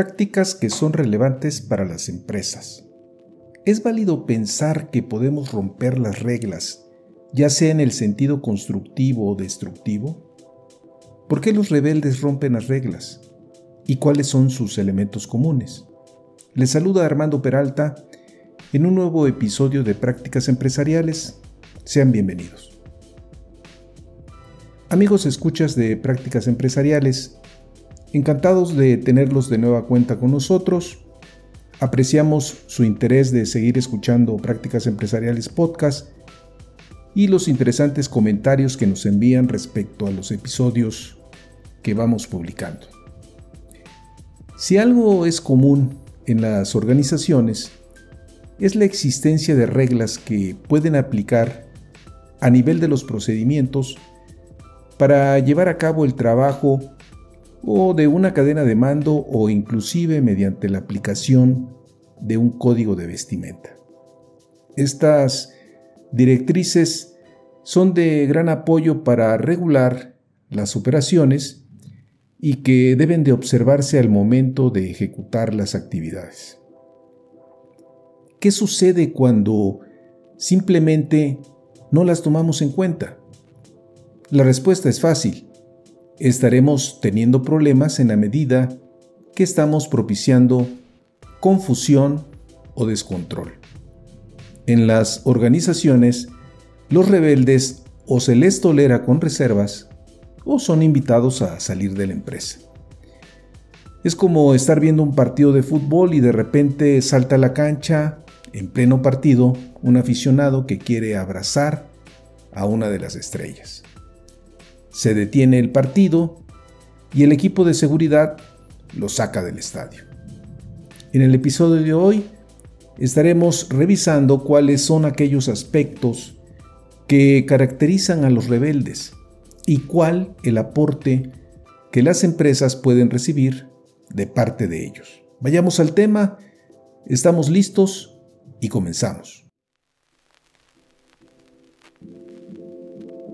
Prácticas que son relevantes para las empresas. ¿Es válido pensar que podemos romper las reglas, ya sea en el sentido constructivo o destructivo? ¿Por qué los rebeldes rompen las reglas? ¿Y cuáles son sus elementos comunes? Les saluda Armando Peralta en un nuevo episodio de Prácticas Empresariales. Sean bienvenidos. Amigos escuchas de Prácticas Empresariales, encantados de tenerlos de nueva cuenta con nosotros Apreciamos su interés de seguir escuchando Prácticas Empresariales Podcast y los interesantes comentarios que nos envían respecto a los episodios que vamos publicando. Si algo es común en las organizaciones, es la existencia de reglas que pueden aplicar a nivel de los procedimientos para llevar a cabo el trabajo o de una cadena de mando o inclusive mediante la aplicación de un código de vestimenta. Estas directrices son de gran apoyo para regular las operaciones y que deben de observarse al momento de ejecutar las actividades. ¿Qué sucede cuando simplemente no las tomamos en cuenta? La respuesta es fácil estaremos teniendo problemas en la medida que estamos propiciando confusión o descontrol. En las organizaciones, los rebeldes o se les tolera con reservas o son invitados a salir de la empresa. Es como estar viendo un partido de fútbol y de repente salta a la cancha, en pleno partido, un aficionado que quiere abrazar a una de las estrellas. Se detiene el partido y el equipo de seguridad lo saca del estadio. En el episodio de hoy estaremos revisando cuáles son aquellos aspectos que caracterizan a los rebeldes y cuál el aporte que las empresas pueden recibir de parte de ellos. Vayamos al tema, estamos listos y comenzamos.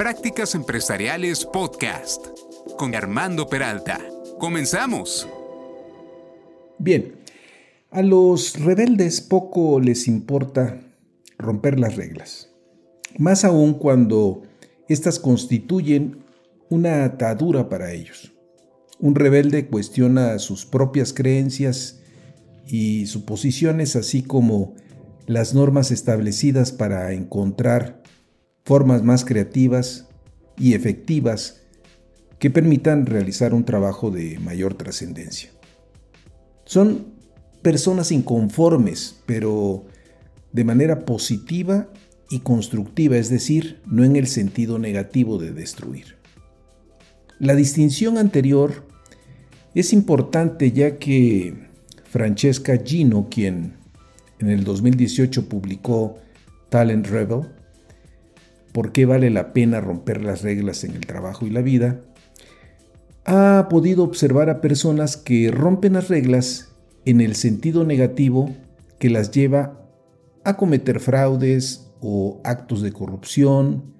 Prácticas Empresariales Podcast con Armando Peralta. Comenzamos. Bien, a los rebeldes poco les importa romper las reglas, más aún cuando éstas constituyen una atadura para ellos. Un rebelde cuestiona sus propias creencias y suposiciones, así como las normas establecidas para encontrar formas más creativas y efectivas que permitan realizar un trabajo de mayor trascendencia. Son personas inconformes, pero de manera positiva y constructiva, es decir, no en el sentido negativo de destruir. La distinción anterior es importante ya que Francesca Gino, quien en el 2018 publicó Talent Rebel, por qué vale la pena romper las reglas en el trabajo y la vida, ha podido observar a personas que rompen las reglas en el sentido negativo que las lleva a cometer fraudes o actos de corrupción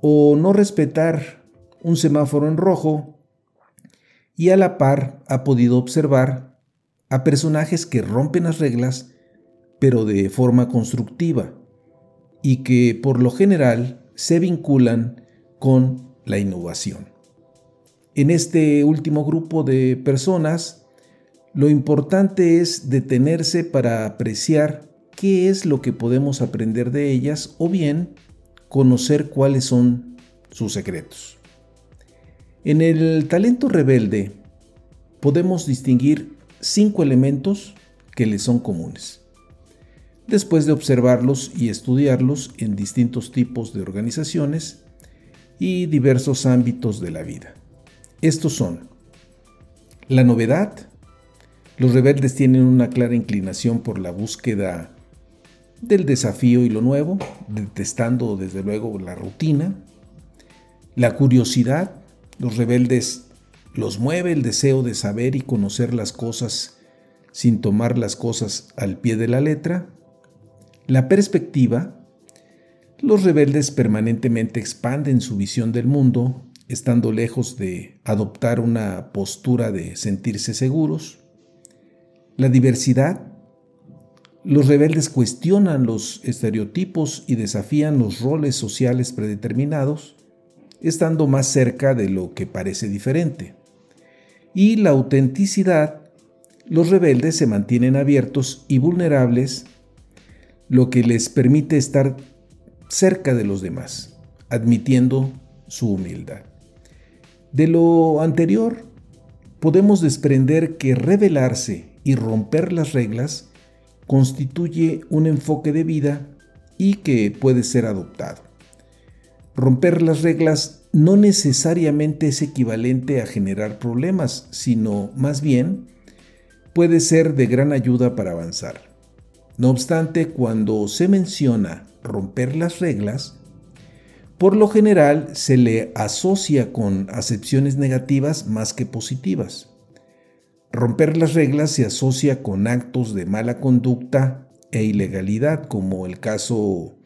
o no respetar un semáforo en rojo y a la par ha podido observar a personajes que rompen las reglas pero de forma constructiva y que por lo general se vinculan con la innovación. En este último grupo de personas, lo importante es detenerse para apreciar qué es lo que podemos aprender de ellas o bien conocer cuáles son sus secretos. En el talento rebelde podemos distinguir cinco elementos que les son comunes. Después de observarlos y estudiarlos en distintos tipos de organizaciones y diversos ámbitos de la vida. Estos son la novedad. Los rebeldes tienen una clara inclinación por la búsqueda del desafío y lo nuevo, detestando desde luego la rutina. La curiosidad. Los rebeldes los mueve el deseo de saber y conocer las cosas sin tomar las cosas al pie de la letra. La perspectiva. Los rebeldes permanentemente expanden su visión del mundo, estando lejos de adoptar una postura de sentirse seguros. La diversidad. Los rebeldes cuestionan los estereotipos y desafían los roles sociales predeterminados, estando más cerca de lo que parece diferente y la autenticidad, los rebeldes se mantienen abiertos y vulnerables, lo que les permite estar cerca de los demás, admitiendo su humildad. De lo anterior, podemos desprender que revelarse y romper las reglas constituye un enfoque de vida y que puede ser adoptado. Romper las reglas no necesariamente es equivalente a generar problemas, sino más bien puede ser de gran ayuda para avanzar. No obstante, cuando se menciona romper las reglas, por lo general se le asocia con acepciones negativas más que positivas. Romper las reglas se asocia con actos de mala conducta e ilegalidad, como el caso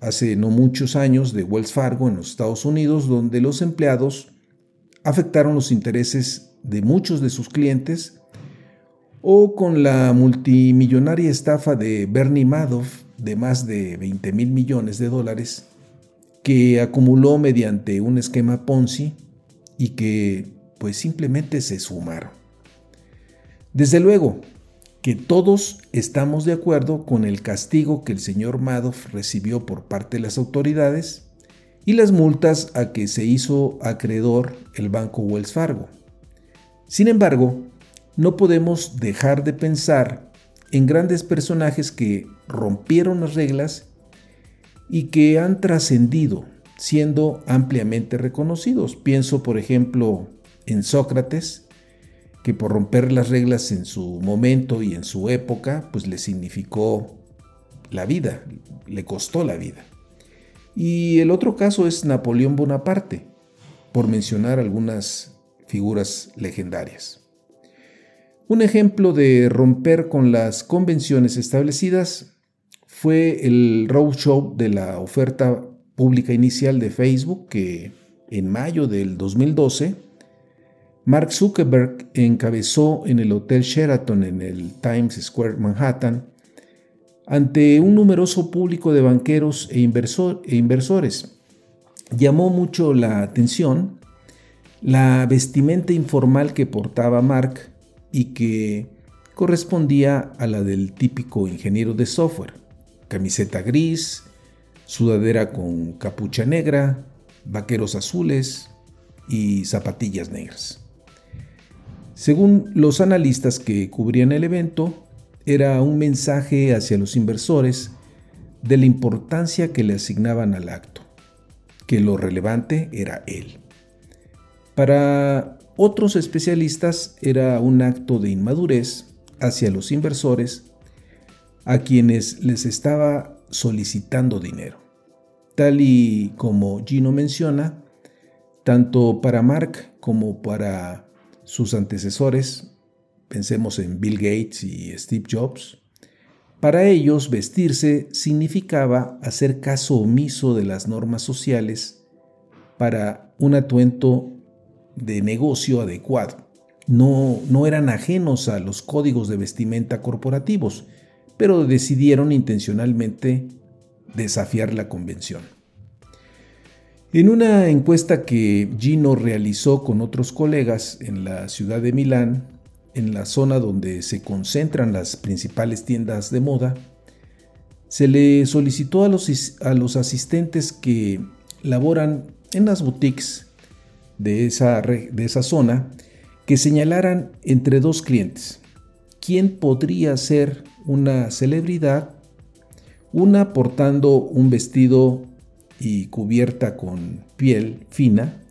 hace no muchos años de Wells Fargo en los Estados Unidos, donde los empleados afectaron los intereses de muchos de sus clientes, o con la multimillonaria estafa de Bernie Madoff de más de 20 mil millones de dólares, que acumuló mediante un esquema Ponzi y que pues simplemente se sumaron. Desde luego, que todos estamos de acuerdo con el castigo que el señor Madoff recibió por parte de las autoridades y las multas a que se hizo acreedor el banco Wells Fargo. Sin embargo, no podemos dejar de pensar en grandes personajes que rompieron las reglas y que han trascendido, siendo ampliamente reconocidos. Pienso, por ejemplo, en Sócrates, que por romper las reglas en su momento y en su época, pues le significó la vida, le costó la vida. Y el otro caso es Napoleón Bonaparte, por mencionar algunas figuras legendarias. Un ejemplo de romper con las convenciones establecidas fue el roadshow de la oferta pública inicial de Facebook que en mayo del 2012 Mark Zuckerberg encabezó en el Hotel Sheraton en el Times Square Manhattan ante un numeroso público de banqueros e, e, inversores. Llamó mucho la atención la vestimenta informal que portaba Mark y que correspondía a la del típico ingeniero de software. Camiseta gris, sudadera con capucha negra, vaqueros azules y zapatillas negras. Según los analistas que cubrían el evento, era un mensaje hacia los inversores de la importancia que le asignaban al acto, que lo relevante era él. Para otros especialistas era un acto de inmadurez hacia los inversores a quienes les estaba solicitando dinero. Tal y como Gino menciona, tanto para Mark como para sus antecesores, pensemos en Bill Gates y Steve Jobs, para ellos vestirse significaba hacer caso omiso de las normas sociales para un atuendo de negocio adecuado. No, no eran ajenos a los códigos de vestimenta corporativos, pero decidieron intencionalmente desafiar la convención. En una encuesta que Gino realizó con otros colegas en la ciudad de Milán, en la zona donde se concentran las principales tiendas de moda, se le solicitó a los, a los asistentes que laboran en las boutiques de esa, de esa zona que señalaran entre dos clientes, quién podría ser una celebridad, una portando un vestido y cubierta con piel fina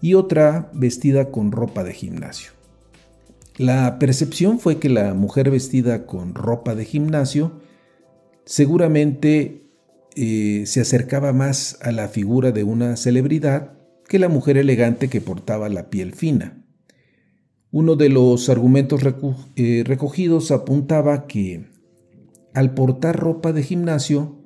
y otra vestida con ropa de gimnasio. La percepción fue que la mujer vestida con ropa de gimnasio seguramente eh, se acercaba más a la figura de una celebridad que la mujer elegante que portaba la piel fina. Uno de los argumentos eh, recogidos apuntaba que al portar ropa de gimnasio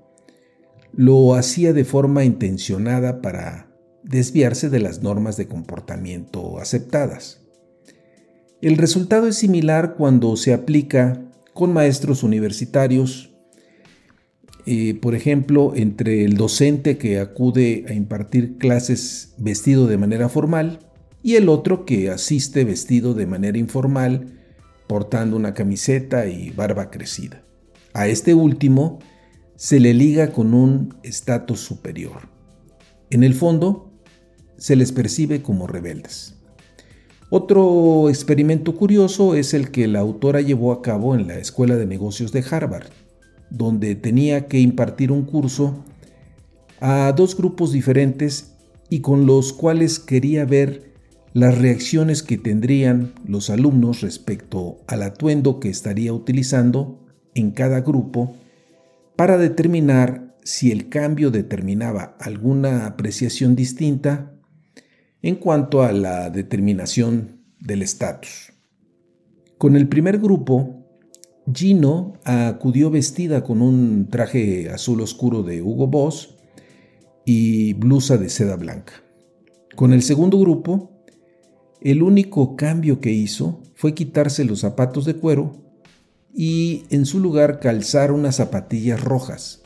lo hacía de forma intencionada para desviarse de las normas de comportamiento aceptadas. El resultado es similar cuando se aplica con maestros universitarios por ejemplo, entre el docente que acude a impartir clases vestido de manera formal y el otro que asiste vestido de manera informal, portando una camiseta y barba crecida. A este último se le liga con un estatus superior. En el fondo, se les percibe como rebeldes. Otro experimento curioso es el que la autora llevó a cabo en la Escuela de Negocios de Harvard donde tenía que impartir un curso a dos grupos diferentes y con los cuales quería ver las reacciones que tendrían los alumnos respecto al atuendo que estaría utilizando en cada grupo para determinar si el cambio determinaba alguna apreciación distinta en cuanto a la determinación del estatus. Con el primer grupo Gino acudió vestida con un traje azul oscuro de Hugo Boss y blusa de seda blanca. Con el segundo grupo, el único cambio que hizo fue quitarse los zapatos de cuero y en su lugar calzar unas zapatillas rojas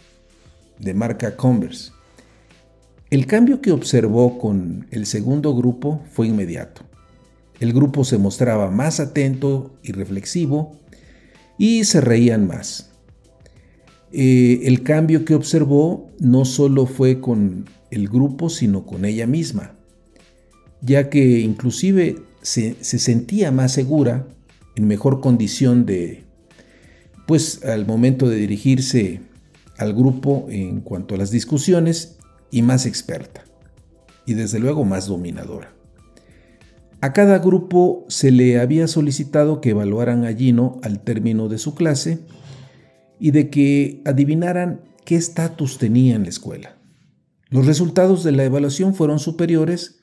de marca Converse. El cambio que observó con el segundo grupo fue inmediato. El grupo se mostraba más atento y reflexivo y se reían más. Eh, el cambio que observó no solo fue con el grupo, sino con ella misma, ya que inclusive se, se sentía más segura, en mejor condición de, pues al momento de dirigirse al grupo en cuanto a las discusiones y más experta, y desde luego más dominadora. A cada grupo se le había solicitado que evaluaran a Gino al término de su clase y de que adivinaran qué estatus tenía en la escuela. Los resultados de la evaluación fueron superiores,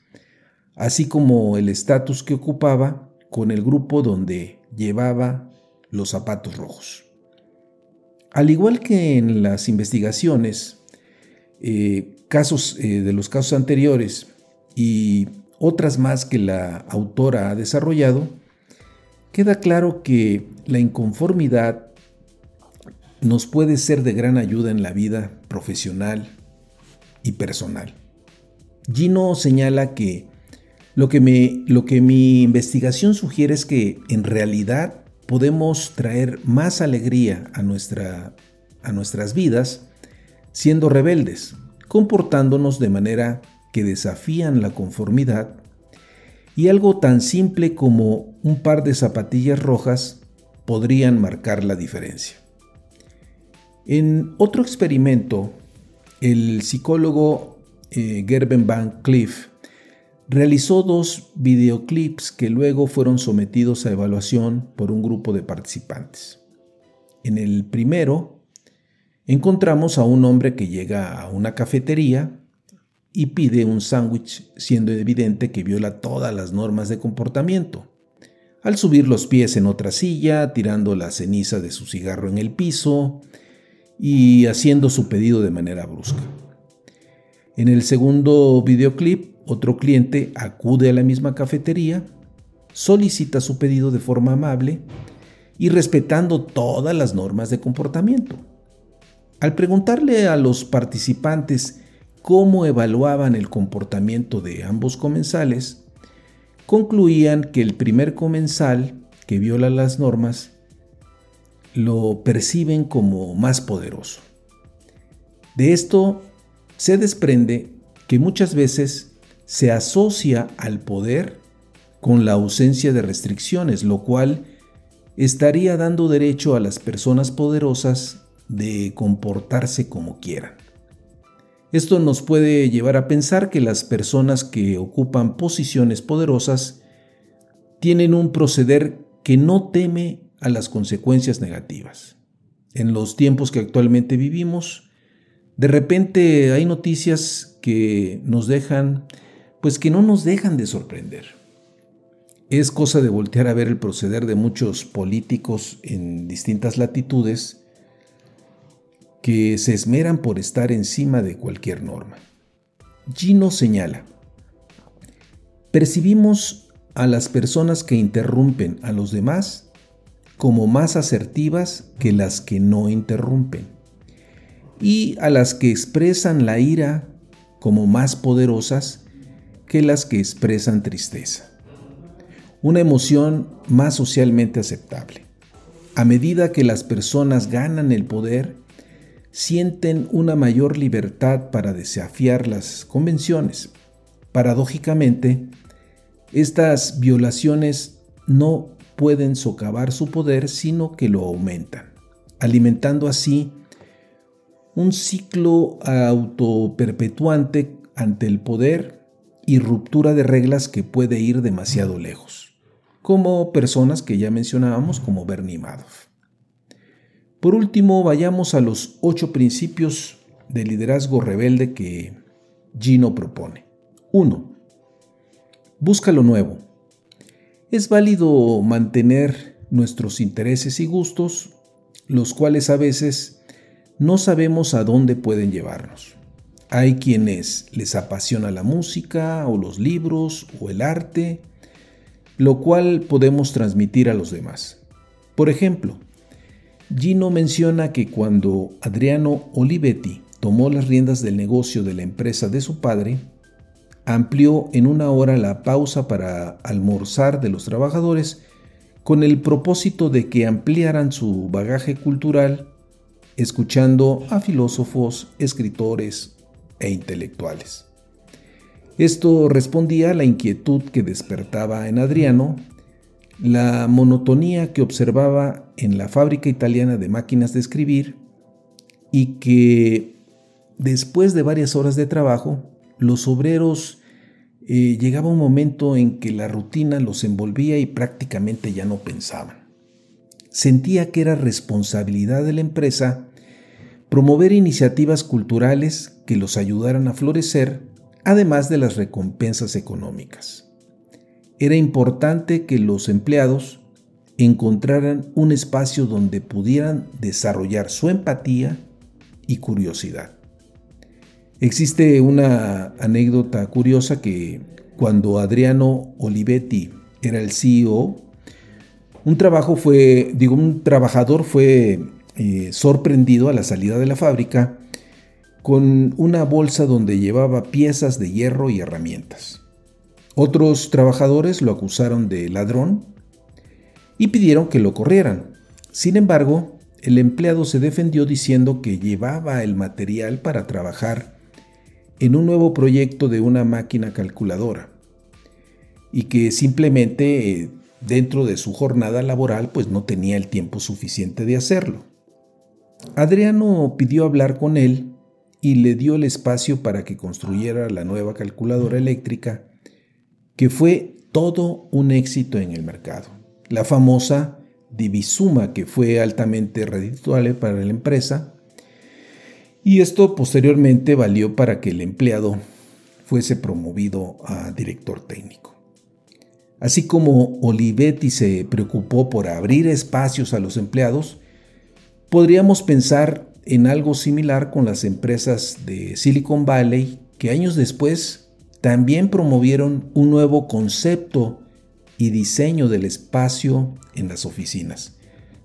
así como el estatus que ocupaba con el grupo donde llevaba los zapatos rojos. Al igual que en las investigaciones, eh, casos eh, de los casos anteriores y otras más que la autora ha desarrollado, queda claro que la inconformidad nos puede ser de gran ayuda en la vida profesional y personal. Gino señala que lo que, me, lo que mi investigación sugiere es que en realidad podemos traer más alegría a, nuestra, a nuestras vidas siendo rebeldes, comportándonos de manera que desafían la conformidad y algo tan simple como un par de zapatillas rojas podrían marcar la diferencia. En otro experimento, el psicólogo eh, Gerben Van Cliff realizó dos videoclips que luego fueron sometidos a evaluación por un grupo de participantes. En el primero, encontramos a un hombre que llega a una cafetería y pide un sándwich siendo evidente que viola todas las normas de comportamiento. Al subir los pies en otra silla, tirando la ceniza de su cigarro en el piso y haciendo su pedido de manera brusca. En el segundo videoclip, otro cliente acude a la misma cafetería, solicita su pedido de forma amable y respetando todas las normas de comportamiento. Al preguntarle a los participantes cómo evaluaban el comportamiento de ambos comensales, concluían que el primer comensal que viola las normas lo perciben como más poderoso. De esto se desprende que muchas veces se asocia al poder con la ausencia de restricciones, lo cual estaría dando derecho a las personas poderosas de comportarse como quieran. Esto nos puede llevar a pensar que las personas que ocupan posiciones poderosas tienen un proceder que no teme a las consecuencias negativas. En los tiempos que actualmente vivimos, de repente hay noticias que nos dejan, pues que no nos dejan de sorprender. Es cosa de voltear a ver el proceder de muchos políticos en distintas latitudes que se esmeran por estar encima de cualquier norma. Gino señala, percibimos a las personas que interrumpen a los demás como más asertivas que las que no interrumpen, y a las que expresan la ira como más poderosas que las que expresan tristeza. Una emoción más socialmente aceptable. A medida que las personas ganan el poder, sienten una mayor libertad para desafiar las convenciones. Paradójicamente, estas violaciones no pueden socavar su poder, sino que lo aumentan, alimentando así un ciclo autoperpetuante ante el poder y ruptura de reglas que puede ir demasiado lejos, como personas que ya mencionábamos como Bernie Madoff. Por último, vayamos a los ocho principios de liderazgo rebelde que Gino propone. 1. Busca lo nuevo. Es válido mantener nuestros intereses y gustos, los cuales a veces no sabemos a dónde pueden llevarnos. Hay quienes les apasiona la música o los libros o el arte, lo cual podemos transmitir a los demás. Por ejemplo, Gino menciona que cuando Adriano Olivetti tomó las riendas del negocio de la empresa de su padre, amplió en una hora la pausa para almorzar de los trabajadores con el propósito de que ampliaran su bagaje cultural escuchando a filósofos, escritores e intelectuales. Esto respondía a la inquietud que despertaba en Adriano la monotonía que observaba en la fábrica italiana de máquinas de escribir y que después de varias horas de trabajo, los obreros eh, llegaba un momento en que la rutina los envolvía y prácticamente ya no pensaban. Sentía que era responsabilidad de la empresa promover iniciativas culturales que los ayudaran a florecer, además de las recompensas económicas era importante que los empleados encontraran un espacio donde pudieran desarrollar su empatía y curiosidad. Existe una anécdota curiosa que cuando Adriano Olivetti era el CEO, un trabajo fue, digo, un trabajador fue eh, sorprendido a la salida de la fábrica con una bolsa donde llevaba piezas de hierro y herramientas. Otros trabajadores lo acusaron de ladrón y pidieron que lo corrieran. Sin embargo, el empleado se defendió diciendo que llevaba el material para trabajar en un nuevo proyecto de una máquina calculadora y que simplemente eh, dentro de su jornada laboral pues no tenía el tiempo suficiente de hacerlo. Adriano pidió hablar con él y le dio el espacio para que construyera la nueva calculadora eléctrica que fue todo un éxito en el mercado. La famosa Divisuma, que fue altamente redituable para la empresa, y esto posteriormente valió para que el empleado fuese promovido a director técnico. Así como Olivetti se preocupó por abrir espacios a los empleados, podríamos pensar en algo similar con las empresas de Silicon Valley que años después también promovieron un nuevo concepto y diseño del espacio en las oficinas.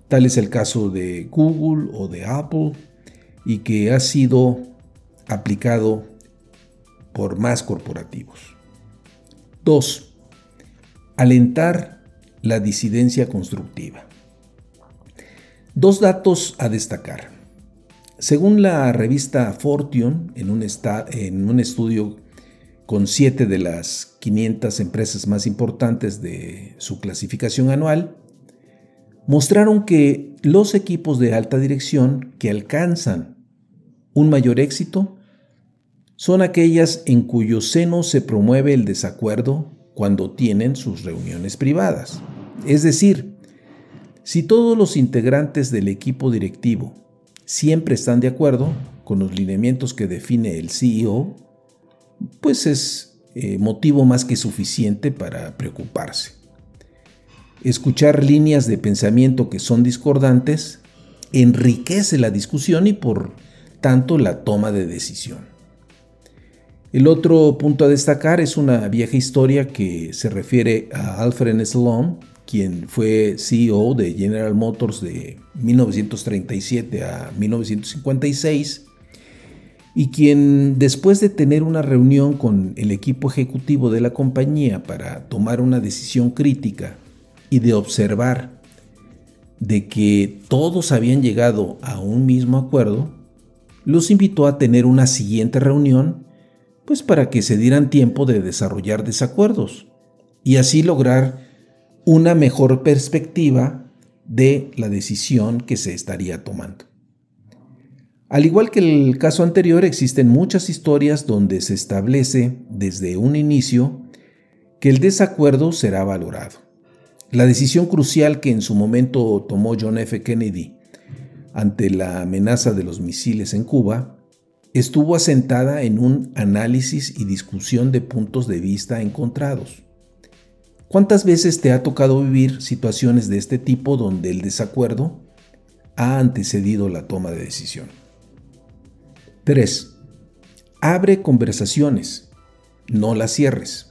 Tal es el caso de Google o de Apple y que ha sido aplicado por más corporativos. 2. Alentar la disidencia constructiva. Dos datos a destacar. Según la revista Fortune, en un, en un estudio con siete de las 500 empresas más importantes de su clasificación anual, mostraron que los equipos de alta dirección que alcanzan un mayor éxito son aquellas en cuyo seno se promueve el desacuerdo cuando tienen sus reuniones privadas. Es decir, si todos los integrantes del equipo directivo siempre están de acuerdo con los lineamientos que define el CEO, pues es eh, motivo más que suficiente para preocuparse. Escuchar líneas de pensamiento que son discordantes enriquece la discusión y por tanto la toma de decisión. El otro punto a destacar es una vieja historia que se refiere a Alfred Sloan, quien fue CEO de General Motors de 1937 a 1956 y quien después de tener una reunión con el equipo ejecutivo de la compañía para tomar una decisión crítica y de observar de que todos habían llegado a un mismo acuerdo, los invitó a tener una siguiente reunión, pues para que se dieran tiempo de desarrollar desacuerdos y así lograr una mejor perspectiva de la decisión que se estaría tomando. Al igual que el caso anterior, existen muchas historias donde se establece desde un inicio que el desacuerdo será valorado. La decisión crucial que en su momento tomó John F. Kennedy ante la amenaza de los misiles en Cuba estuvo asentada en un análisis y discusión de puntos de vista encontrados. ¿Cuántas veces te ha tocado vivir situaciones de este tipo donde el desacuerdo ha antecedido la toma de decisión? 3. Abre conversaciones, no las cierres.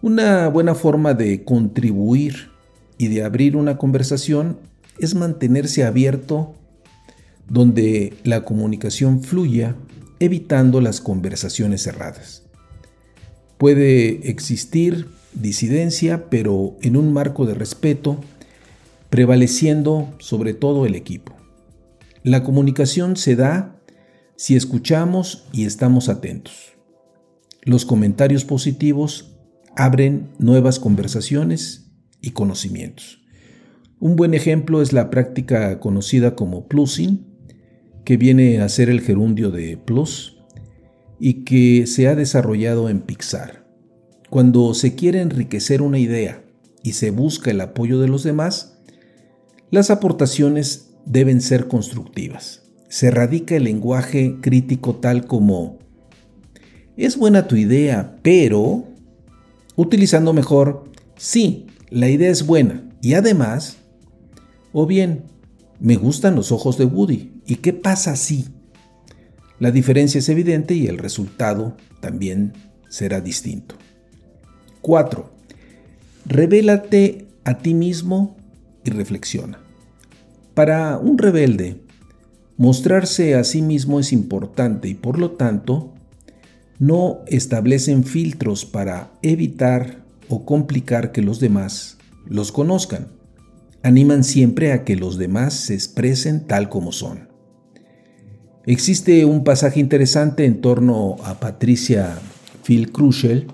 Una buena forma de contribuir y de abrir una conversación es mantenerse abierto donde la comunicación fluya, evitando las conversaciones cerradas. Puede existir disidencia, pero en un marco de respeto, prevaleciendo sobre todo el equipo. La comunicación se da si escuchamos y estamos atentos. Los comentarios positivos abren nuevas conversaciones y conocimientos. Un buen ejemplo es la práctica conocida como plusing, que viene a ser el gerundio de plus y que se ha desarrollado en Pixar. Cuando se quiere enriquecer una idea y se busca el apoyo de los demás, las aportaciones deben ser constructivas se radica el lenguaje crítico tal como, es buena tu idea, pero, utilizando mejor, sí, la idea es buena, y además, o bien, me gustan los ojos de Woody, ¿y qué pasa si? La diferencia es evidente y el resultado también será distinto. 4. Revélate a ti mismo y reflexiona. Para un rebelde, Mostrarse a sí mismo es importante y por lo tanto no establecen filtros para evitar o complicar que los demás los conozcan. Animan siempre a que los demás se expresen tal como son. Existe un pasaje interesante en torno a Patricia Phil Crushel,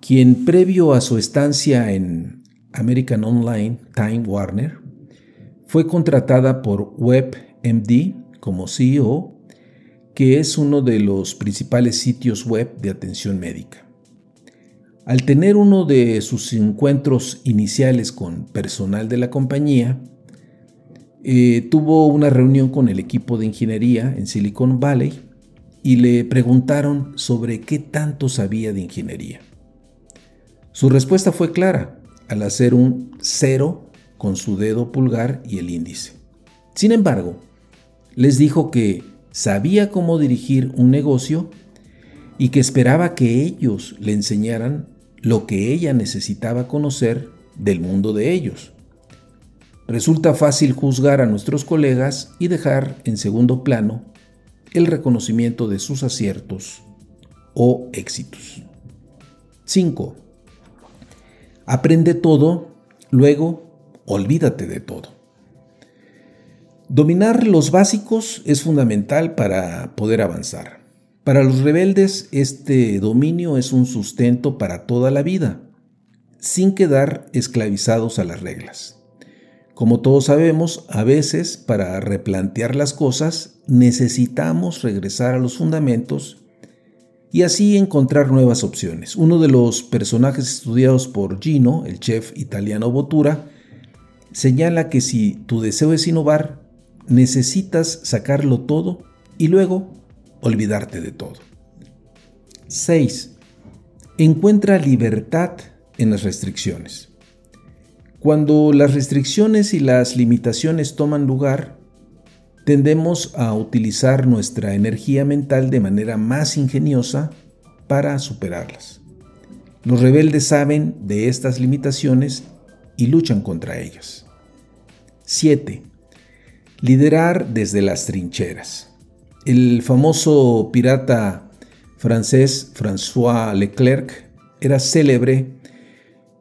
quien previo a su estancia en American Online Time Warner, fue contratada por WebMD como CEO, que es uno de los principales sitios web de atención médica. Al tener uno de sus encuentros iniciales con personal de la compañía, eh, tuvo una reunión con el equipo de ingeniería en Silicon Valley y le preguntaron sobre qué tanto sabía de ingeniería. Su respuesta fue clara, al hacer un cero con su dedo pulgar y el índice. Sin embargo, les dijo que sabía cómo dirigir un negocio y que esperaba que ellos le enseñaran lo que ella necesitaba conocer del mundo de ellos. Resulta fácil juzgar a nuestros colegas y dejar en segundo plano el reconocimiento de sus aciertos o éxitos. 5. Aprende todo, luego olvídate de todo. Dominar los básicos es fundamental para poder avanzar. Para los rebeldes, este dominio es un sustento para toda la vida, sin quedar esclavizados a las reglas. Como todos sabemos, a veces para replantear las cosas necesitamos regresar a los fundamentos y así encontrar nuevas opciones. Uno de los personajes estudiados por Gino, el chef italiano Bottura, señala que si tu deseo es innovar, necesitas sacarlo todo y luego olvidarte de todo. 6. Encuentra libertad en las restricciones. Cuando las restricciones y las limitaciones toman lugar, tendemos a utilizar nuestra energía mental de manera más ingeniosa para superarlas. Los rebeldes saben de estas limitaciones y luchan contra ellas. 7. Liderar desde las trincheras. El famoso pirata francés François Leclerc era célebre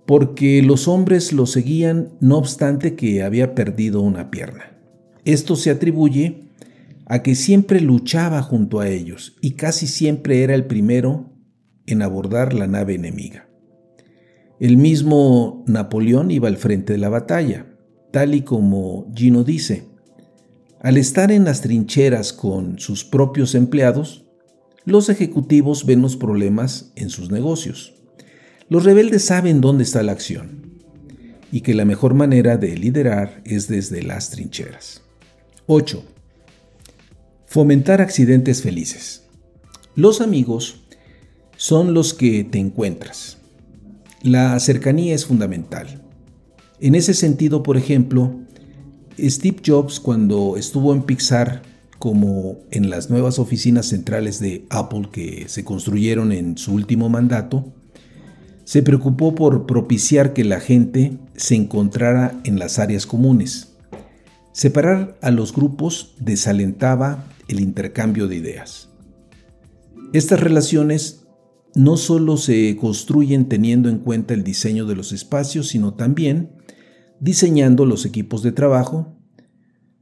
porque los hombres lo seguían no obstante que había perdido una pierna. Esto se atribuye a que siempre luchaba junto a ellos y casi siempre era el primero en abordar la nave enemiga. El mismo Napoleón iba al frente de la batalla, tal y como Gino dice. Al estar en las trincheras con sus propios empleados, los ejecutivos ven los problemas en sus negocios. Los rebeldes saben dónde está la acción y que la mejor manera de liderar es desde las trincheras. 8. Fomentar accidentes felices. Los amigos son los que te encuentras. La cercanía es fundamental. En ese sentido, por ejemplo, Steve Jobs cuando estuvo en Pixar como en las nuevas oficinas centrales de Apple que se construyeron en su último mandato, se preocupó por propiciar que la gente se encontrara en las áreas comunes Separar a los grupos desalentaba el intercambio de ideas. Estas relaciones no solo se construyen teniendo en cuenta el diseño de los espacios, sino también diseñando los equipos de trabajo,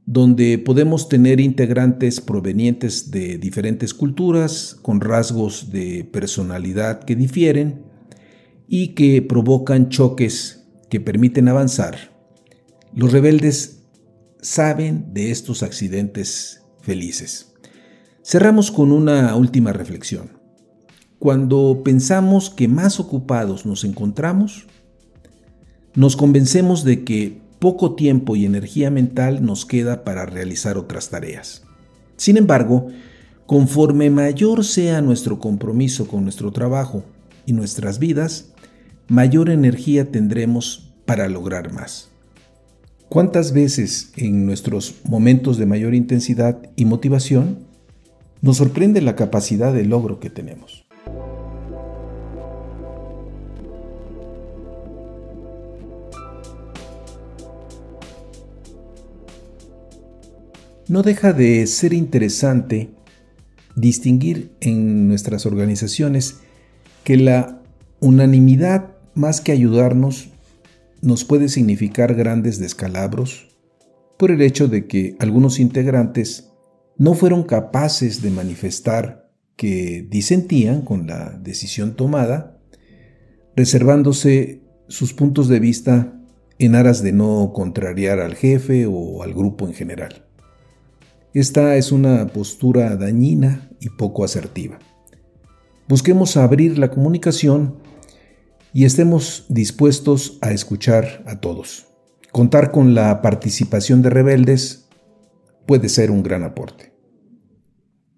donde podemos tener integrantes provenientes de diferentes culturas, con rasgos de personalidad que difieren y que provocan choques que permiten avanzar. Los rebeldes saben de estos accidentes felices. Cerramos con una última reflexión. Cuando pensamos que más ocupados nos encontramos, nos convencemos de que poco tiempo y energía mental nos queda para realizar otras tareas. Sin embargo, conforme mayor sea nuestro compromiso con nuestro trabajo y nuestras vidas, mayor energía tendremos para lograr más. ¿Cuántas veces en nuestros momentos de mayor intensidad y motivación nos sorprende la capacidad de logro que tenemos? No deja de ser interesante distinguir en nuestras organizaciones que la unanimidad, más que ayudarnos, nos puede significar grandes descalabros por el hecho de que algunos integrantes no fueron capaces de manifestar que disentían con la decisión tomada, reservándose sus puntos de vista en aras de no contrariar al jefe o al grupo en general. Esta es una postura dañina y poco asertiva. Busquemos abrir la comunicación y estemos dispuestos a escuchar a todos. Contar con la participación de rebeldes puede ser un gran aporte.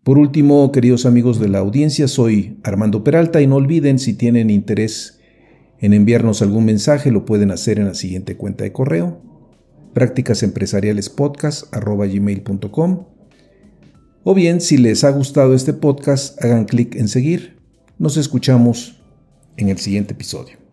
Por último, queridos amigos de la audiencia, soy Armando Peralta y no olviden si tienen interés en enviarnos algún mensaje, lo pueden hacer en la siguiente cuenta de correo, prácticasempresarialespodcast.com o bien si les ha gustado este podcast, hagan clic en seguir. Nos escuchamos en el siguiente episodio.